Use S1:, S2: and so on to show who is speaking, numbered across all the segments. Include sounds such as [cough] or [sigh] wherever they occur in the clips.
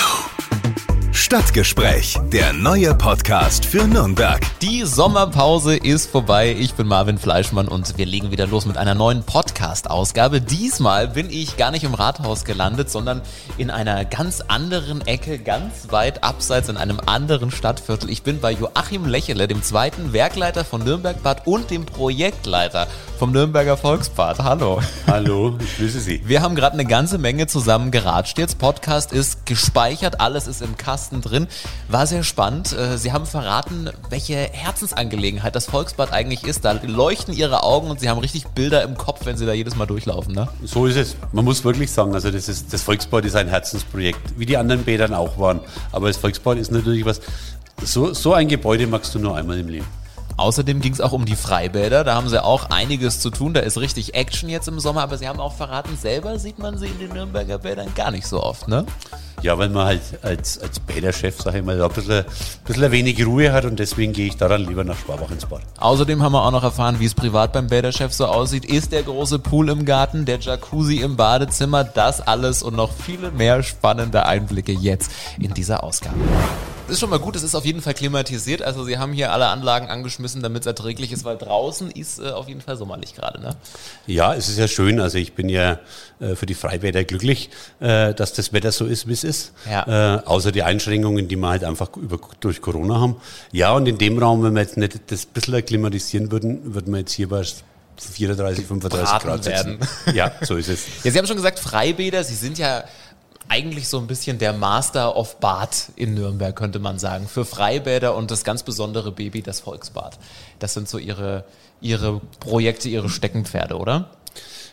S1: you. Stadtgespräch, der neue Podcast für Nürnberg.
S2: Die Sommerpause ist vorbei. Ich bin Marvin Fleischmann und wir legen wieder los mit einer neuen Podcast-Ausgabe. Diesmal bin ich gar nicht im Rathaus gelandet, sondern in einer ganz anderen Ecke, ganz weit abseits in einem anderen Stadtviertel. Ich bin bei Joachim Lächele, dem zweiten Werkleiter von Nürnberg-Bad und dem Projektleiter vom Nürnberger Volksbad. Hallo.
S3: Hallo, ich grüße Sie.
S2: Wir haben gerade eine ganze Menge zusammen geratscht. Jetzt Podcast ist gespeichert, alles ist im Kasten drin. War sehr spannend. Äh, Sie haben verraten, welche Herzensangelegenheit das Volksbad eigentlich ist. Da leuchten Ihre Augen und Sie haben richtig Bilder im Kopf, wenn Sie da jedes Mal durchlaufen. Ne?
S3: So ist es. Man muss wirklich sagen, also das, ist, das Volksbad ist ein Herzensprojekt, wie die anderen Bädern auch waren. Aber das Volksbad ist natürlich was, so, so ein Gebäude magst du nur einmal im Leben.
S2: Außerdem ging es auch um die Freibäder. Da haben sie auch einiges zu tun. Da ist richtig Action jetzt im Sommer. Aber sie haben auch verraten, selber sieht man sie in den Nürnberger Bädern gar nicht so oft, ne?
S3: Ja, weil man halt als, als Bäderchef, sag ich mal, da ein bisschen, ein bisschen wenig Ruhe hat und deswegen gehe ich daran lieber nach Schwabach ins Bad.
S2: Außerdem haben wir auch noch erfahren, wie es privat beim Bäderchef so aussieht. Ist der große Pool im Garten, der Jacuzzi im Badezimmer, das alles und noch viele mehr spannende Einblicke jetzt in dieser Ausgabe ist schon mal gut, es ist auf jeden Fall klimatisiert. Also sie haben hier alle Anlagen angeschmissen, damit es erträglich ist, weil draußen ist äh, auf jeden Fall sommerlich gerade. Ne?
S3: Ja, es ist ja schön. Also ich bin ja äh, für die Freibäder glücklich, äh, dass das Wetter so ist, wie es ist. Ja. Äh, außer die Einschränkungen, die wir halt einfach über, durch Corona haben. Ja, und in dem Raum, wenn wir jetzt nicht das bisschen klimatisieren würden, würden wir jetzt hier bei 34, 35 Grad
S2: werden.
S3: Ja, so ist es. [laughs]
S2: Ja, Sie haben schon gesagt, Freibäder, Sie sind ja eigentlich so ein bisschen der Master of Bad in Nürnberg, könnte man sagen. Für Freibäder und das ganz besondere Baby, das Volksbad. Das sind so Ihre, Ihre Projekte, Ihre Steckenpferde, oder?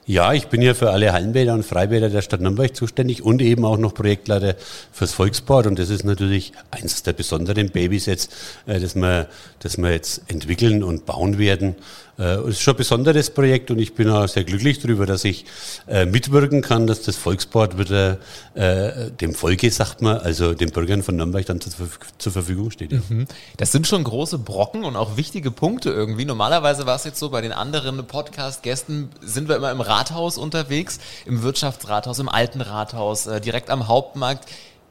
S3: Ja, ich bin ja für alle Hallenbäder und Freibäder der Stadt Nürnberg zuständig und eben auch noch Projektleiter fürs Volksbad. Und das ist natürlich eines der besonderen Babys jetzt, äh, das wir, das wir jetzt entwickeln und bauen werden. Äh, es ist schon ein besonderes Projekt und ich bin auch sehr glücklich darüber, dass ich äh, mitwirken kann, dass das Volksbad wieder äh, dem Volke, sagt man, also den Bürgern von Nürnberg dann zur, Verfügung steht. Mhm.
S2: Das sind schon große Brocken und auch wichtige Punkte irgendwie. Normalerweise war es jetzt so, bei den anderen Podcast-Gästen sind wir immer im Rathaus unterwegs, im Wirtschaftsrathaus, im alten Rathaus, direkt am Hauptmarkt.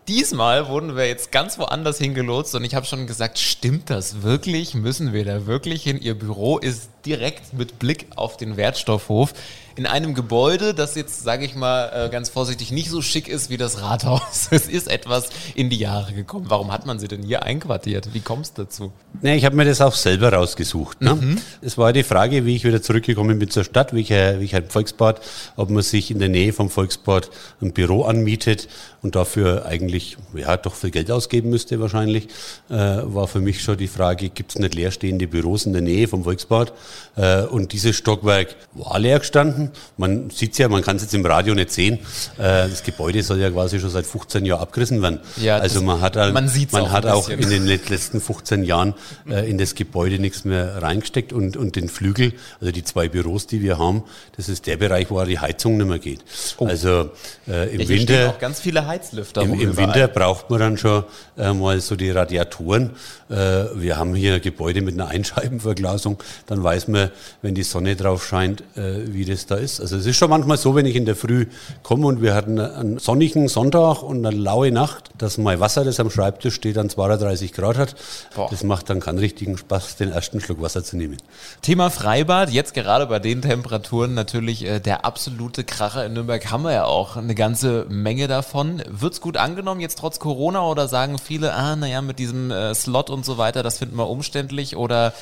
S2: Diesmal wurden wir jetzt ganz woanders hingelotst und ich habe schon gesagt, stimmt das wirklich? Müssen wir da wirklich hin? Ihr Büro ist direkt mit Blick auf den Wertstoffhof in einem Gebäude, das jetzt, sage ich mal äh, ganz vorsichtig, nicht so schick ist wie das Rathaus. [laughs] Es ist etwas in die Jahre gekommen. Warum hat man sie denn hier einquartiert? Wie kommst du dazu?
S3: Nee, ich habe mir das auch selber rausgesucht. Ne? Mhm. Es war die Frage, wie ich wieder zurückgekommen bin zur Stadt, wie ich, wie ich ein Volksbad, ob man sich in der Nähe vom Volksbad ein Büro anmietet und dafür eigentlich ja doch viel Geld ausgeben müsste wahrscheinlich, äh, war für mich schon die Frage, gibt es nicht leerstehende Büros in der Nähe vom Volksbad? Äh, und dieses Stockwerk war leer gestanden man sieht es ja, man kann es jetzt im Radio nicht sehen. Äh, das Gebäude soll ja quasi schon seit 15 Jahren abgerissen werden. Ja, also man hat, halt, man, man auch, hat auch in den letzten 15 Jahren äh, in das Gebäude nichts mehr reingesteckt und, und den Flügel, also die zwei Büros, die wir haben, das ist der Bereich, wo die Heizung nicht mehr geht. Oh. Also äh, im ja, Winter
S2: auch ganz viele Heizlüfter.
S3: Im, im Winter braucht man dann schon äh, mal so die Radiatoren. Äh, wir haben hier ein Gebäude mit einer Einscheibenverglasung, dann weiß man, wenn die Sonne drauf scheint, äh, wie das da ist. Also es ist schon manchmal so, wenn ich in der Früh komme und wir hatten einen sonnigen Sonntag und eine laue Nacht, dass mein Wasser, das am Schreibtisch steht, an 32 Grad hat. Boah. Das macht dann keinen richtigen Spaß, den ersten Schluck Wasser zu nehmen.
S2: Thema Freibad, jetzt gerade bei den Temperaturen natürlich äh, der absolute Kracher in Nürnberg haben wir ja auch eine ganze Menge davon. Wird's gut angenommen jetzt trotz Corona oder sagen viele, ah, naja, mit diesem äh, Slot und so weiter, das finden wir umständlich oder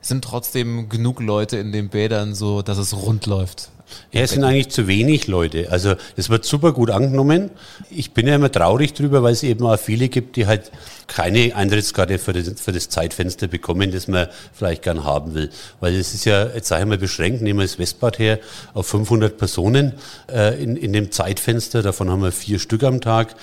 S2: sind trotzdem genug Leute in den Bädern so, dass es rund läuft?
S3: Ja, es sind eigentlich zu wenig Leute. Also es wird super gut angenommen. Ich bin ja immer traurig drüber, weil es eben auch viele gibt, die halt keine Eintrittskarte für das, für das Zeitfenster bekommen, das man vielleicht gern haben will. Weil es ist ja, jetzt sage ich mal beschränkt, nehmen wir das Westbad her, auf 500 Personen äh, in, in dem Zeitfenster. Davon haben wir vier Stück am Tag.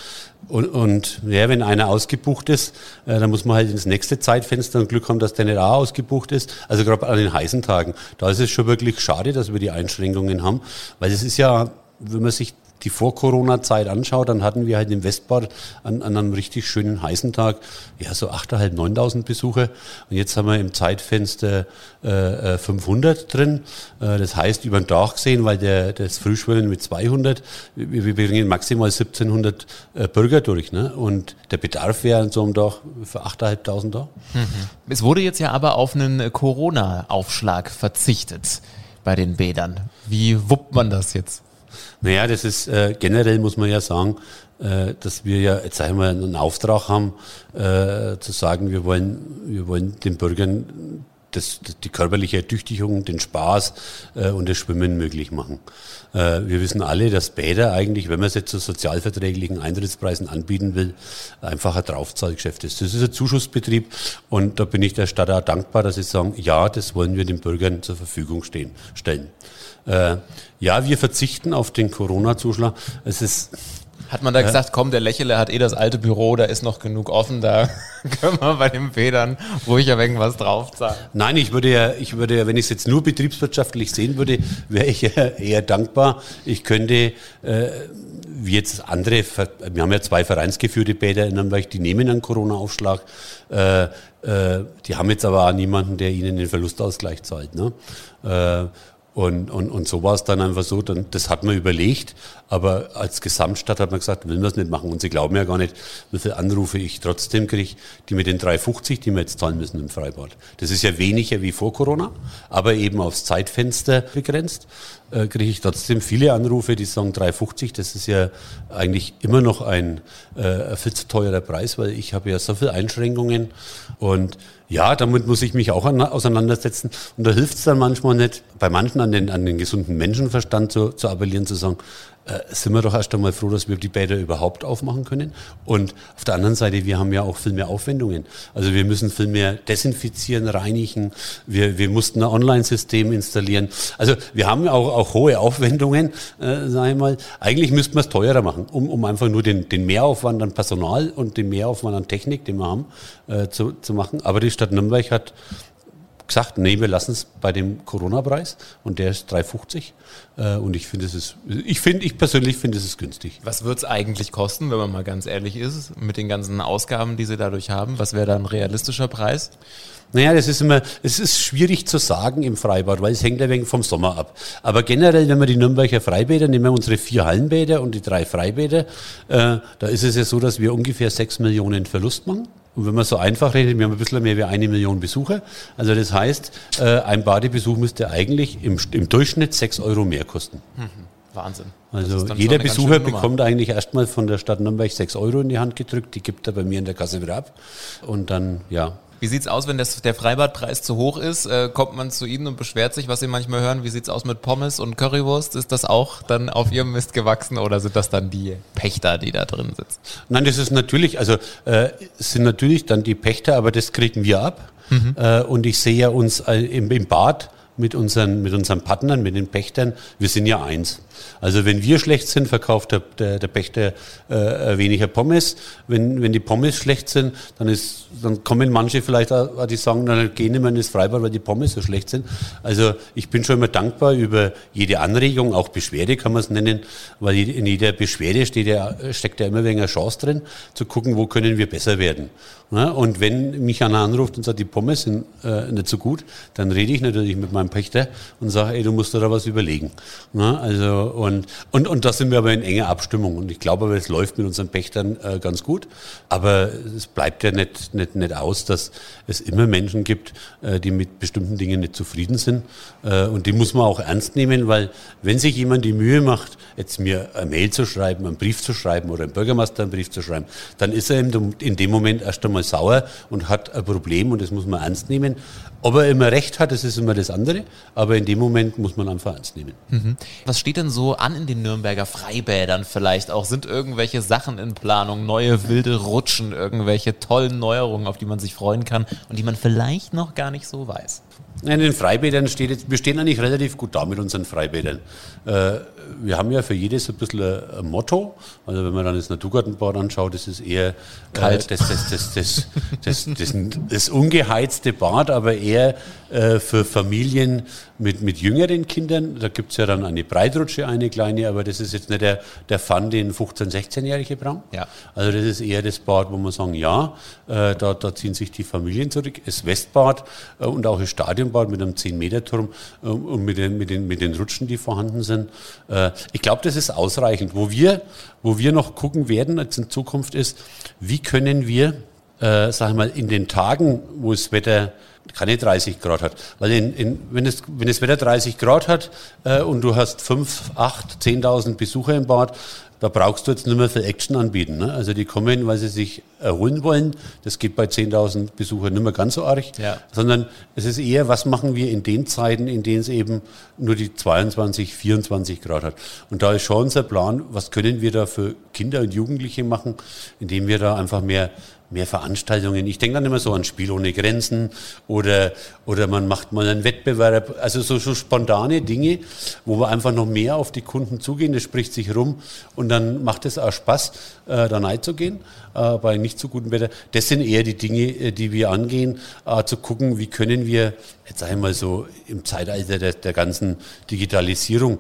S3: Und, und ja, wenn einer ausgebucht ist, äh, dann muss man halt ins nächste Zeitfenster und Glück haben, dass der nicht auch ausgebucht ist. Also gerade an den heißen Tagen, da ist es schon wirklich schade, dass wir die Einschränkungen haben, weil es ist ja, wenn man sich die Vor-Corona-Zeit anschaue, dann hatten wir halt im Westbad an, an einem richtig schönen heißen Tag ja so 8.500, 9.000 Besucher. Und jetzt haben wir im Zeitfenster äh, 500 äh, drin. Äh, das heißt, über den Tag gesehen, weil der, das Frühschwimmen mit 200, wir, wir bringen maximal 1.700 äh, Bürger durch. Ne? Und der Bedarf wäre an so einem Tag für 8.500 da.
S2: Mhm. Es wurde jetzt ja aber auf einen Corona-Aufschlag verzichtet bei den Bädern. Wie wuppt man das jetzt?
S3: Naja, das ist äh, generell muss man ja sagen, äh, dass wir ja jetzt einmal einen Auftrag haben, äh, zu sagen, wir wollen, wir wollen den Bürgern das, die körperliche Ertüchtigung, den Spaß äh, und das Schwimmen möglich machen. Äh, wir wissen alle, dass Bäder eigentlich, wenn man es jetzt zu sozialverträglichen Eintrittspreisen anbieten will, einfach ein Draufzahlgeschäft ist. Das ist ein Zuschussbetrieb und da bin ich der Stadt auch dankbar, dass sie sagen, ja, das wollen wir den Bürgern zur Verfügung stehen, stellen. Äh, ja, wir verzichten auf den Corona-Zuschlag. Es ist
S2: hat man da ja. gesagt, komm, der Lächele hat eh das alte Büro, da ist noch genug offen, da [laughs] können wir bei den Federn ruhig ein wenig was draufzahlen.
S3: Nein, ich würde ja, ich würde ja, wenn ich es jetzt nur betriebswirtschaftlich sehen würde, wäre ich [laughs] ja eher dankbar. Ich könnte, äh, wie jetzt andere, wir haben ja zwei vereinsgeführte Bäder in Nürnberg, die nehmen einen Corona-Aufschlag. Äh, äh, die haben jetzt aber auch niemanden, der ihnen den Verlustausgleich zahlt. Ne? Und, und, und so war es dann einfach so, dann, das hat man überlegt, aber als Gesamtstadt hat man gesagt, will man es nicht machen. Und sie glauben ja gar nicht, wie viele Anrufe ich trotzdem kriege, die mit den 3,50, die wir jetzt zahlen müssen im Freibad. Das ist ja weniger wie vor Corona, aber eben aufs Zeitfenster begrenzt, äh, kriege ich trotzdem viele Anrufe, die sagen 3,50, das ist ja eigentlich immer noch ein äh, viel zu teurer Preis, weil ich habe ja so viele Einschränkungen und ja, damit muss ich mich auch auseinandersetzen. Und da hilft es dann manchmal nicht, bei manchen an den, an den gesunden Menschenverstand zu, zu appellieren, zu sagen, äh, sind wir doch erst einmal froh, dass wir die Bäder überhaupt aufmachen können. Und auf der anderen Seite, wir haben ja auch viel mehr Aufwendungen. Also wir müssen viel mehr desinfizieren, reinigen. Wir, wir mussten ein Online-System installieren. Also wir haben auch, auch hohe Aufwendungen, äh, sage ich mal. Eigentlich müssten wir es teurer machen, um, um einfach nur den, den Mehraufwand an Personal und den Mehraufwand an Technik, den wir haben, äh, zu, zu machen. Aber die Stadt Nürnberg hat gesagt, nee, wir lassen es bei dem Corona-Preis und der ist 3,50 äh, und ich finde, es ist, ich finde, ich persönlich finde, es ist günstig.
S2: Was wird es eigentlich kosten, wenn man mal ganz ehrlich ist, mit den ganzen Ausgaben, die Sie dadurch haben? Was wäre da ein realistischer Preis?
S3: Naja, das ist immer, es ist schwierig zu sagen im Freibad, weil es hängt ein wenig vom Sommer ab. Aber generell, wenn wir die Nürnberger Freibäder, nehmen wir unsere vier Hallenbäder und die drei Freibäder, äh, da ist es ja so, dass wir ungefähr sechs Millionen Verlust machen. Und wenn man so einfach redet, wir haben ein bisschen mehr wie eine Million Besucher. Also das heißt, äh, ein Badebesuch müsste eigentlich im, im Durchschnitt sechs Euro mehr kosten. Mhm.
S2: Wahnsinn.
S3: Also jeder Besucher bekommt eigentlich erstmal von der Stadt Nürnberg sechs Euro in die Hand gedrückt. Die gibt er bei mir in der Kasse wieder ab. Und dann, ja,
S2: wie sieht's aus, wenn das, der Freibadpreis zu hoch ist? Äh, kommt man zu Ihnen und beschwert sich, was Sie manchmal hören? Wie sieht's aus mit Pommes und Currywurst? Ist das auch dann auf Ihrem Mist gewachsen oder sind das dann die Pächter, die da drin sitzen?
S3: Nein, das ist natürlich, also äh, sind natürlich dann die Pächter, aber das kriegen wir ab. Mhm. Äh, und ich sehe ja uns äh, im, im Bad mit unseren, mit unseren Partnern, mit den Pächtern, wir sind ja eins. Also wenn wir schlecht sind, verkauft der, der, der Pächter äh, weniger Pommes. Wenn, wenn die Pommes schlecht sind, dann, ist, dann kommen manche vielleicht, auch, die sagen, dann gehen nicht mehr ins Freibad, weil die Pommes so schlecht sind. Also ich bin schon immer dankbar über jede Anregung, auch Beschwerde kann man es nennen, weil in jeder Beschwerde steht ja, steckt ja immer ein wenig Chance drin, zu gucken, wo können wir besser werden. Ja, und wenn mich einer anruft und sagt, die Pommes sind äh, nicht so gut, dann rede ich natürlich mit meinem Pächter und sage, ey, du musst da was überlegen. Ja, also und, und, und da sind wir aber in enger Abstimmung. Und ich glaube aber, es läuft mit unseren Pächtern äh, ganz gut. Aber es bleibt ja nicht, nicht, nicht aus, dass es immer Menschen gibt, äh, die mit bestimmten Dingen nicht zufrieden sind. Äh, und die muss man auch ernst nehmen, weil wenn sich jemand die Mühe macht, jetzt mir eine Mail zu schreiben, einen Brief zu schreiben oder einem Bürgermeister einen Brief zu schreiben, dann ist er in dem Moment erst einmal sauer und hat ein Problem und das muss man ernst nehmen. Ob er immer recht hat, das ist immer das andere, aber in dem Moment muss man einfach ernst nehmen.
S2: Mhm. Was steht denn so so an in den Nürnberger Freibädern vielleicht auch? Sind irgendwelche Sachen in Planung, neue wilde Rutschen, irgendwelche tollen Neuerungen, auf die man sich freuen kann und die man vielleicht noch gar nicht so weiß?
S3: In den Freibädern steht jetzt, wir stehen eigentlich relativ gut da mit unseren Freibädern. Äh, wir haben ja für jedes ein bisschen ein Motto. Also wenn man dann das Naturgartenbad anschaut, das ist eher äh, Kalt. das, das, das, das, das, ungeheizte Bad, aber eher äh, für Familien, mit, mit jüngeren Kindern. Da gibt's ja dann eine Breitrutsche, eine kleine, aber das ist jetzt nicht der, der Fun, den 15-, 16-Jährige brauchen.
S2: Ja.
S3: Also das ist eher das Bad, wo man sagen, ja, äh, da, da ziehen sich die Familien zurück. Das Westbad äh, und auch das Stadionbad mit einem 10-Meter-Turm äh, und mit den, mit, den, mit den Rutschen, die vorhanden sind. Äh, ich glaube, das ist ausreichend. Wo wir, wo wir noch gucken werden als in Zukunft ist, wie können wir, äh, sag ich mal, in den Tagen, wo das Wetter keine 30 Grad hat. Weil in, in, wenn, es, wenn das Wetter 30 Grad hat äh, und du hast 5, 8, 10.000 Besucher im Bad, da brauchst du jetzt nicht mehr viel Action anbieten. Ne? Also die kommen, weil sie sich erholen wollen. Das geht bei 10.000 Besuchern nicht mehr ganz so arg.
S2: Ja.
S3: Sondern es ist eher, was machen wir in den Zeiten, in denen es eben nur die 22, 24 Grad hat. Und da ist schon unser Plan, was können wir da für Kinder und Jugendliche machen, indem wir da einfach mehr mehr Veranstaltungen. Ich denke dann immer so an Spiel ohne Grenzen oder, oder man macht mal einen Wettbewerb. Also so, so spontane Dinge, wo wir einfach noch mehr auf die Kunden zugehen. Das spricht sich rum und dann macht es auch Spaß, äh, da reinzugehen äh, bei nicht so gutem Wetter. Das sind eher die Dinge, äh, die wir angehen, äh, zu gucken, wie können wir, jetzt sage ich mal so, im Zeitalter der, der ganzen Digitalisierung,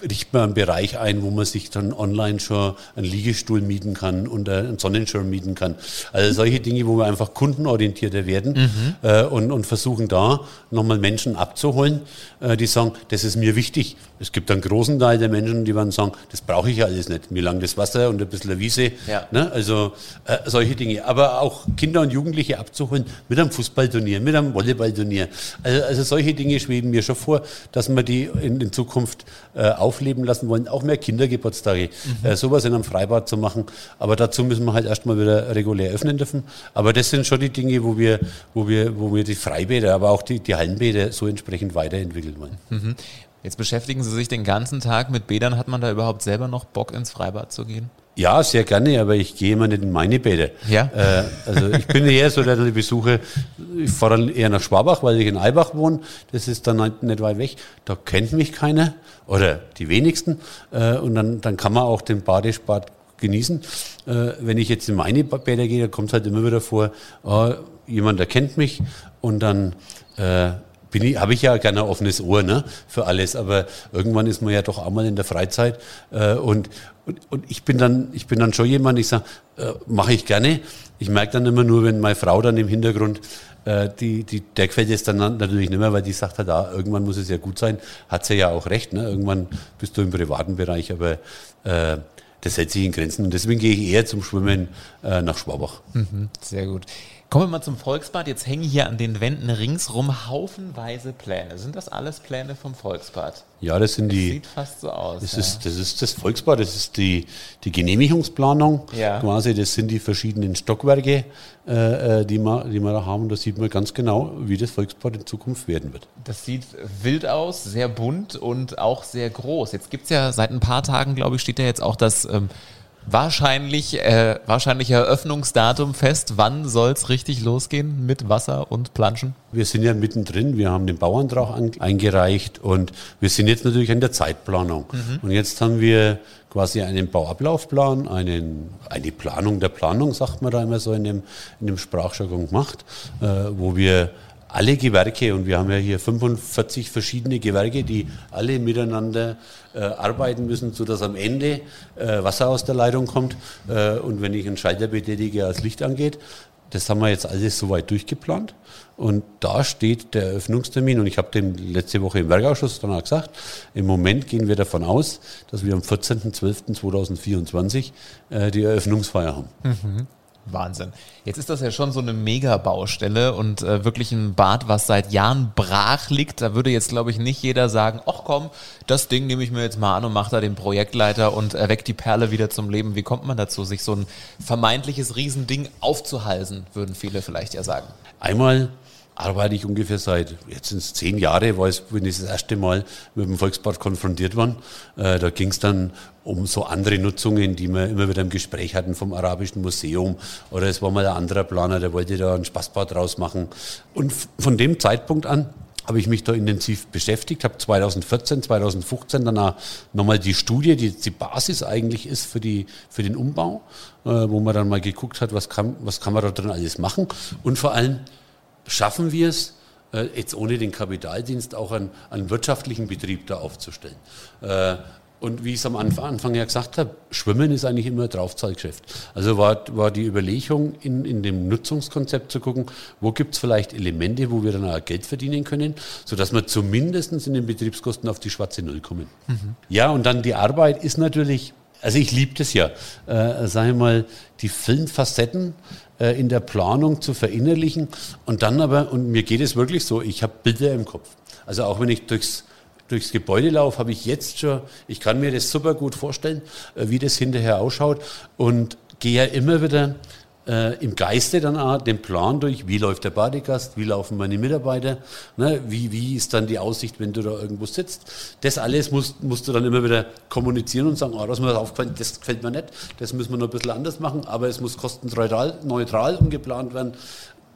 S3: richtet man einen Bereich ein, wo man sich dann online schon einen Liegestuhl mieten kann und äh, einen Sonnenschirm mieten kann. Also solche Dinge, wo wir einfach kundenorientierter werden
S2: Mhm.
S3: äh, und, und versuchen da nochmal Menschen abzuholen, äh, die sagen, das ist mir wichtig. Es gibt einen großen Teil der Menschen, die werden sagen, das brauche ich ja alles nicht. Mir lang das Wasser und ein bisschen Wiese.
S2: Ja.
S3: Ne? Also äh, solche Dinge. Aber auch Kinder und Jugendliche abzuholen mit einem Fußballturnier, mit einem Volleyballturnier. Also, also solche Dinge schweben mir schon vor, dass wir die in, in Zukunft äh, aufleben lassen wollen. Auch mehr Kindergeburtstage. Äh, sowas in einem Freibad zu machen. Aber dazu müssen wir halt erstmal wieder regulär öffnen dürfen. Aber das sind schon die Dinge, wo wir, wo wir, wo wir die Freibäder, aber auch die, die Hallenbäder so entsprechend weiterentwickeln wollen.
S2: Jetzt beschäftigen Sie sich den ganzen Tag mit Bädern. Hat man da überhaupt selber noch Bock ins Freibad zu gehen?
S3: Ja, sehr gerne, aber ich gehe immer nicht in meine Bäder.
S2: Ja?
S3: Äh, also ich bin eher so der, die Besuche, ich fahre dann eher nach Schwabach, weil ich in Eibach wohne. Das ist dann nicht- weit weg. Da kennt mich keiner oder die wenigsten. Äh, und dann, dann kann man auch den Badespart genießen. Äh, wenn ich jetzt in meine Bäder gehe, dann kommt halt immer wieder vor, ah, jemand erkennt mich und dann äh, bin ich, habe ich ja gerne ein offenes Ohr ne, für alles, aber irgendwann ist man ja doch auch mal in der Freizeit äh, und, und, und ich bin dann, ich bin dann schon jemand, ich sage, äh, mache ich gerne. Ich merke dann immer nur, wenn meine Frau dann im Hintergrund, äh, die, die, der gefällt es dann natürlich nicht mehr, weil die sagt halt, ah, irgendwann muss es ja gut sein, hat sie ja auch recht, ne? irgendwann bist du im privaten Bereich, aber äh, das hält sich in Grenzen und deswegen gehe ich eher zum Schwimmen äh, nach Schwabach.
S2: Sehr gut. Kommen wir mal zum Volksbad. Jetzt hängen hier an den Wänden ringsrum haufenweise Pläne. Sind das alles Pläne vom Volksbad?
S3: Ja, das sind die.
S2: Sieht fast so aus.
S3: Das,
S2: ja.
S3: ist, das ist das Volksbad, das ist die, die Genehmigungsplanung
S2: Ja.
S3: quasi, das sind die verschiedenen Stockwerke, äh, äh, die, wir, die wir da haben. Da sieht man ganz genau, wie das Volksbad in Zukunft werden wird.
S2: Das sieht wild aus, sehr bunt und auch sehr groß. Jetzt gibt es ja seit ein paar Tagen, glaube ich, steht ja jetzt auch das ähm, wahrscheinlich, äh, wahrscheinliche Eröffnungsdatum fest. Wann soll es richtig losgehen mit Wasser und Planschen?
S3: Wir sind ja mittendrin, wir haben den Bauantrag an, eingereicht und wir sind jetzt natürlich in der Zeitplanung. Und jetzt haben wir quasi einen Bauablaufplan, einen, eine Planung der Planung, sagt man da immer so in dem, in dem Sprachjargon gemacht, äh, wo wir alle Gewerke, und wir haben ja hier 45 verschiedene Gewerke, die alle miteinander äh, arbeiten müssen, sodass am Ende äh, Wasser aus der Leitung kommt äh, und wenn ich einen Schalter betätige, als Licht angeht. Das haben wir jetzt alles soweit durchgeplant. Und da steht der Eröffnungstermin. Und ich habe dem letzte Woche im Werkausschuss dann auch gesagt, im Moment gehen wir davon aus, dass wir am 14.12.2024 äh, die Eröffnungsfeier haben.
S2: Wahnsinn. Jetzt ist das ja schon so eine Mega-Baustelle und äh, wirklich ein Bad, was seit Jahren brach liegt. Da würde jetzt, glaube ich, nicht jeder sagen, ach komm, das Ding nehme ich mir jetzt mal an und mache da den Projektleiter und erweckt die Perle wieder zum Leben. Wie kommt man dazu, sich so ein vermeintliches Riesending aufzuhalsen, würden viele vielleicht ja sagen.
S3: Einmal arbeite ich ungefähr seit, jetzt sind es zehn Jahre, war es, bin ich das erste Mal mit dem Volksbad konfrontiert worden. Äh, da ging es dann um so andere Nutzungen, die wir immer wieder im Gespräch hatten vom Arabischen Museum. Oder es war mal ein anderer Planer, der wollte da ein Spaßbad draus machen. Und von dem Zeitpunkt an habe ich mich da intensiv beschäftigt, habe 2014, 2015 dann nochmal die Studie, die die Basis eigentlich ist für, die, für den Umbau, äh, wo man dann mal geguckt hat, was kann, was kann man da drin alles machen und vor allem schaffen wir es, äh, jetzt ohne den Kapitaldienst auch einen, einen wirtschaftlichen Betrieb da aufzustellen. Äh, und wie ich es am Anfang ja gesagt habe, Schwimmen ist eigentlich immer ein Draufzahlgeschäft. Also war, war die Überlegung in, in dem Nutzungskonzept zu gucken, wo gibt es vielleicht Elemente, wo wir dann auch Geld verdienen können, sodass wir zumindest in den Betriebskosten auf die schwarze Null kommen. Mhm. Ja, und dann die Arbeit ist natürlich, also ich liebe das ja, äh, sage ich mal, die vielen Facetten äh, in der Planung zu verinnerlichen und dann aber, und mir geht es wirklich so, ich habe Bilder im Kopf. Also auch wenn ich durchs durchs Gebäude laufe, habe ich jetzt schon, ich kann mir das super gut vorstellen, äh, wie das hinterher ausschaut und gehe ja immer wieder äh, im Geiste dann auch den Plan durch, wie läuft der Badegast, wie laufen meine Mitarbeiter, ne, wie, wie ist dann die Aussicht, wenn du da irgendwo sitzt. Das alles musst, musst du dann immer wieder kommunizieren und sagen, oh, das, mir aufgefallen, das gefällt mir nicht, das müssen wir noch ein bisschen anders machen, aber es muss kostenneutral neutral umgeplant werden.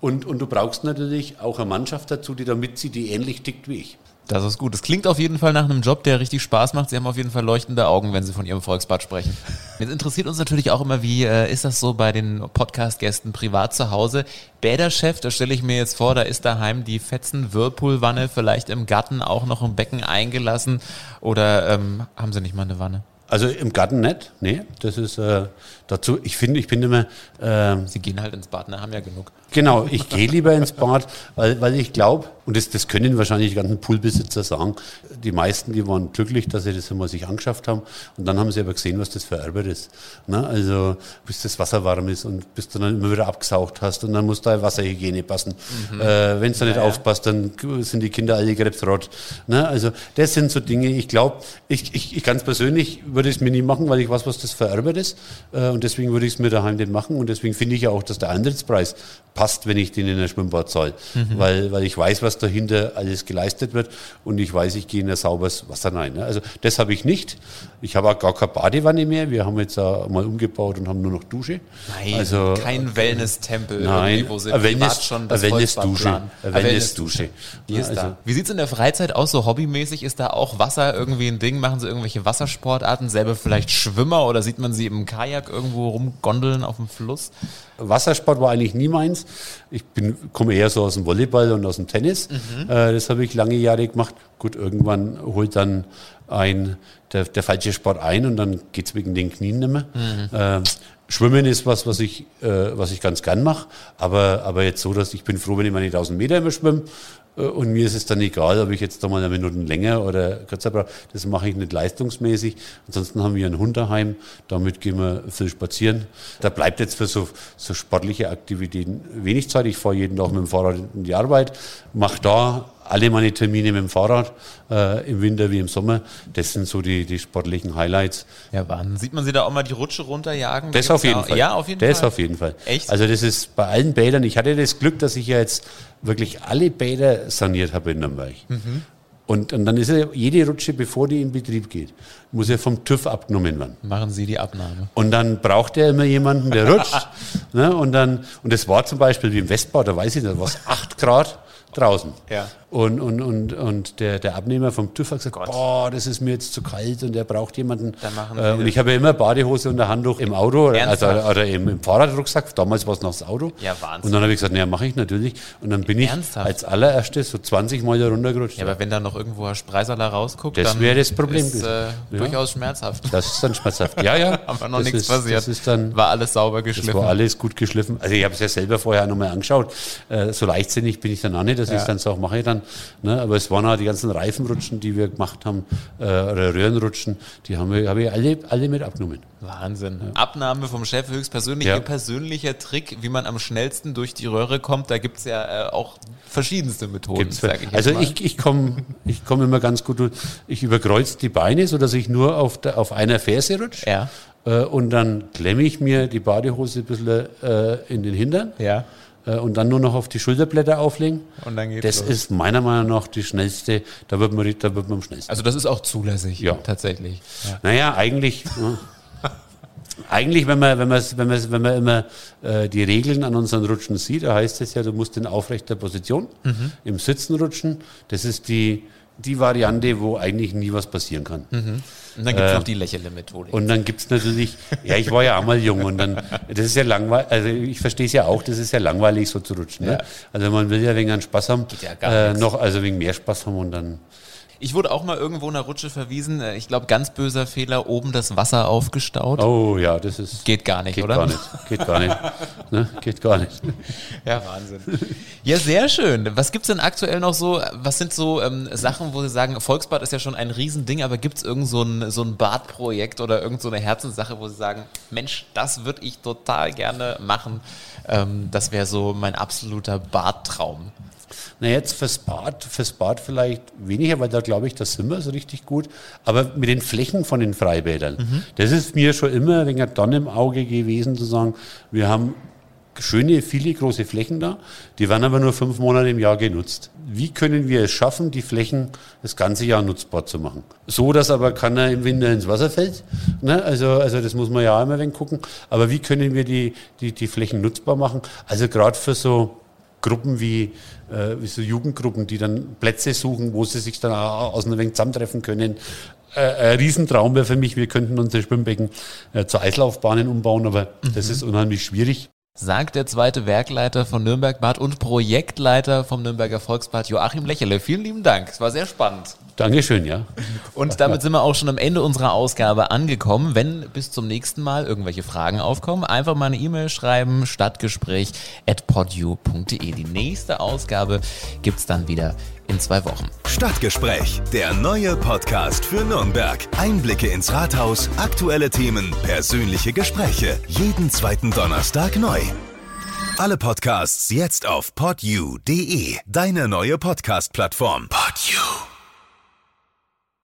S3: Und, und du brauchst natürlich auch eine Mannschaft dazu, die da mitzieht, die ähnlich tickt wie ich.
S2: Das ist gut. Es klingt auf jeden Fall nach einem Job, der richtig Spaß macht. Sie haben auf jeden Fall leuchtende Augen, wenn Sie von Ihrem Volksbad sprechen. Jetzt interessiert uns natürlich auch immer, wie äh, ist das so bei den Podcast-Gästen privat zu Hause? Bäderchef, da stelle ich mir jetzt vor, da ist daheim die fetzen Whirlpool-Wanne, vielleicht im Garten auch noch ein Becken eingelassen oder ähm, haben Sie nicht mal eine Wanne?
S3: Also im Garten nicht, nee. Das ist äh, dazu, ich finde, ich bin immer. Äh,
S2: Sie gehen halt ins Bad, ne? Haben ja genug.
S3: Genau, ich gehe lieber ins Bad, weil, weil ich glaube, und das, das können wahrscheinlich die ganzen Poolbesitzer sagen, die meisten, die waren glücklich, dass sie das einmal sich angeschafft haben. Und dann haben sie aber gesehen, was das für Arbeit ist. Ne? Also bis das Wasser warm ist und bis du dann immer wieder abgesaugt hast und dann muss da Wasserhygiene passen. Mhm. Äh, Wenn es da nicht ja, aufpasst, dann sind die Kinder alle krebsrot. Ne? Also das sind so Dinge, ich glaube, ich, ich, ich ganz persönlich würde es mir nie machen, weil ich weiß, was das für Arbeit ist. Äh, und deswegen würde ich es mir daheim nicht machen. Und deswegen finde ich ja auch, dass der Eintrittspreis passt, wenn ich den in ein Schwimmbad zahle. Mhm. Weil, weil ich weiß, was dahinter alles geleistet wird und ich weiß, ich gehe in ein sauberes Wasser rein. Ne? Also das habe ich nicht. Ich habe auch gar keine Badewanne mehr. Wir haben jetzt mal umgebaut und haben nur noch Dusche.
S2: Nein, also, kein Wellness-Tempel,
S3: nein, wo sie Wellness, schon das Wellness-Dusche.
S2: Wellness-Dusche. Die ist also, da. Wie sieht es in der Freizeit aus, so hobbymäßig? Ist da auch Wasser irgendwie ein Ding? Machen Sie irgendwelche Wassersportarten? Selber vielleicht Schwimmer oder sieht man Sie im Kajak irgendwo rumgondeln auf dem Fluss?
S3: Wassersport war eigentlich nie meins. Ich bin, komme eher so aus dem Volleyball und aus dem Tennis. Mhm. Äh, das habe ich lange Jahre gemacht. Gut, irgendwann holt dann ein, der, der falsche Sport ein und dann geht es wegen den Knien nicht mehr. Mhm. Äh, Schwimmen ist was, was ich, äh, was ich ganz gern mache, aber, aber jetzt so, dass ich bin froh, wenn ich meine 1000 Meter immer schwimme und mir ist es dann egal, ob ich jetzt da mal eine Minute länger oder kürzer brauche. Das mache ich nicht leistungsmäßig. Ansonsten haben wir einen Hund daheim, damit gehen wir viel spazieren. Da bleibt jetzt für so, so sportliche Aktivitäten wenig Zeit. Ich fahre jeden Tag mit dem Fahrrad in die Arbeit, mache da alle meine Termine mit dem Fahrrad, äh, im Winter wie im Sommer. Das sind so die, die sportlichen Highlights.
S2: Ja, wann sieht man Sie da auch mal die Rutsche runterjagen?
S3: Das auf jeden
S2: auch,
S3: Fall.
S2: Ja, auf jeden
S3: das
S2: Fall.
S3: Das auf jeden Fall.
S2: Echt?
S3: Also das ist bei allen Bädern. Ich hatte das Glück, dass ich ja jetzt wirklich alle Bäder saniert habe in Nürnberg. Mhm. Und, und dann ist ja jede Rutsche, bevor die in Betrieb geht, muss ja vom TÜV abgenommen werden.
S2: Machen Sie die Abnahme.
S3: Und dann braucht er immer jemanden, der [laughs] rutscht. ne? Und dann, und das war zum Beispiel wie im Westbau, da weiß ich nicht, da war es 8 Grad draußen.
S2: Ja.
S3: Und, und, und, und der, der Abnehmer vom TÜV hat gesagt, Gott. boah, das ist mir jetzt zu kalt und der braucht jemanden. Äh, und ich habe ja immer Badehose und ein Handtuch im Auto also, oder im, im Fahrradrucksack. Damals war es noch das Auto.
S2: Ja, Wahnsinn.
S3: Und dann habe ich gesagt, naja, mache ich natürlich. Und dann bin ich Ernsthaft? als allererstes so 20 Mal da runtergerutscht.
S2: Ja, aber wenn da noch irgendwo ein Spreiserler rausguckt,
S3: das wäre das Problem.
S2: Ist, äh, ja. durchaus schmerzhaft.
S3: Das ist dann schmerzhaft. Ja, ja. [laughs]
S2: aber noch nichts ist, passiert. Das ist dann, war alles sauber geschliffen. Das
S3: war alles gut geschliffen. Also ich habe es ja selber vorher nochmal angeschaut. Äh, so leichtsinnig bin ich dann auch nicht, dass ja. ich es dann so auch mache dann. Ne? Aber es waren auch die ganzen Reifenrutschen, die wir gemacht haben, äh, oder Röhrenrutschen, die haben wir, habe ich alle, alle mit abgenommen.
S2: Wahnsinn. Ja. Abnahme vom Chef höchstpersönlich. Ja. Ihr persönlicher Trick, wie man am schnellsten durch die Röhre kommt, da gibt es ja äh, auch verschiedenste Methoden.
S3: Ich also mal. ich, ich komme ich komm immer ganz gut durch. Ich überkreuze die Beine, sodass ich nur auf, der, auf einer Ferse rutsche.
S2: Ja.
S3: Äh, und dann klemme ich mir die Badehose ein bisschen äh, in den Hintern.
S2: Ja
S3: und dann nur noch auf die Schulterblätter auflegen.
S2: Und dann geht's
S3: das los. ist meiner Meinung nach die schnellste, da wird man, da wird man am schnellsten.
S2: Also das ist auch zulässig,
S3: ja.
S2: tatsächlich.
S3: Ja. Naja, eigentlich. [laughs] Eigentlich, wenn man, wenn man, wenn man, wenn man immer äh, die Regeln an unseren Rutschen sieht, da heißt es ja, du musst in aufrechter Position mhm. im Sitzen rutschen. Das ist die, die Variante, wo eigentlich nie was passieren kann.
S2: Mhm. Und dann gibt es äh, noch die Lächele-Methode.
S3: Und dann gibt es natürlich, ja, ich war ja auch mal jung und dann, das ist ja langweilig, also ich verstehe es ja auch, das ist ja langweilig so zu rutschen. Ne? Ja. Also man will ja wegen an Spaß haben, ja äh, noch, also wegen mehr Spaß haben und dann
S2: ich wurde auch mal irgendwo in der Rutsche verwiesen. Äh, ich glaube, ganz böser Fehler, oben das Wasser aufgestaut.
S3: Oh ja, das ist.
S2: Geht gar nicht,
S3: geht
S2: oder?
S3: Gar nicht. Geht gar nicht. [laughs] ne? Geht gar nicht.
S2: Ja, Wahnsinn. Ja, sehr schön. Was gibt es denn aktuell noch so? Was sind so ähm, Sachen, wo Sie sagen, Volksbad ist ja schon ein Riesending, aber gibt es irgend so ein, so ein Badprojekt oder irgend so eine Herzenssache, wo Sie sagen, Mensch, das würde ich total gerne machen. Ähm, das wäre so mein absoluter Badtraum.
S3: Na jetzt fürs Bad, fürs Bad vielleicht weniger, weil da glaube ich, da sind wir so richtig gut. Aber mit den Flächen von den Freibädern, mhm. das ist mir schon immer ein wenig dann im Auge gewesen zu sagen, wir haben schöne, viele große Flächen da, die werden aber nur fünf Monate im Jahr genutzt. Wie können wir es schaffen, die Flächen das ganze Jahr nutzbar zu machen? So, dass aber keiner im Winter ins Wasser fällt. Ne? Also, also das muss man ja immer wenn gucken. Aber wie können wir die, die, die Flächen nutzbar machen? Also gerade für so Gruppen wie, äh, wie so Jugendgruppen, die dann Plätze suchen, wo sie sich dann auch aus einem wenig zusammentreffen können. Äh, ein Riesentraum wäre für mich, wir könnten unsere Schwimmbäcken äh, zu Eislaufbahnen umbauen, aber mhm. das ist unheimlich schwierig
S2: sagt der zweite Werkleiter von Nürnberg Bad und Projektleiter vom Nürnberger Volksbad Joachim Lächele. Vielen lieben Dank. Es war sehr spannend.
S3: Dankeschön, ja.
S2: Und damit sind wir auch schon am Ende unserer Ausgabe angekommen. Wenn bis zum nächsten Mal irgendwelche Fragen aufkommen, einfach mal eine E-Mail schreiben, stadtgespräch at podu.de. Die nächste Ausgabe gibt es dann wieder in zwei Wochen.
S1: Stadtgespräch, der neue Podcast für Nürnberg. Einblicke ins Rathaus, aktuelle Themen, persönliche Gespräche. Jeden zweiten Donnerstag neu. Alle Podcasts jetzt auf podyou.de, deine neue Podcast-Plattform. Podyou.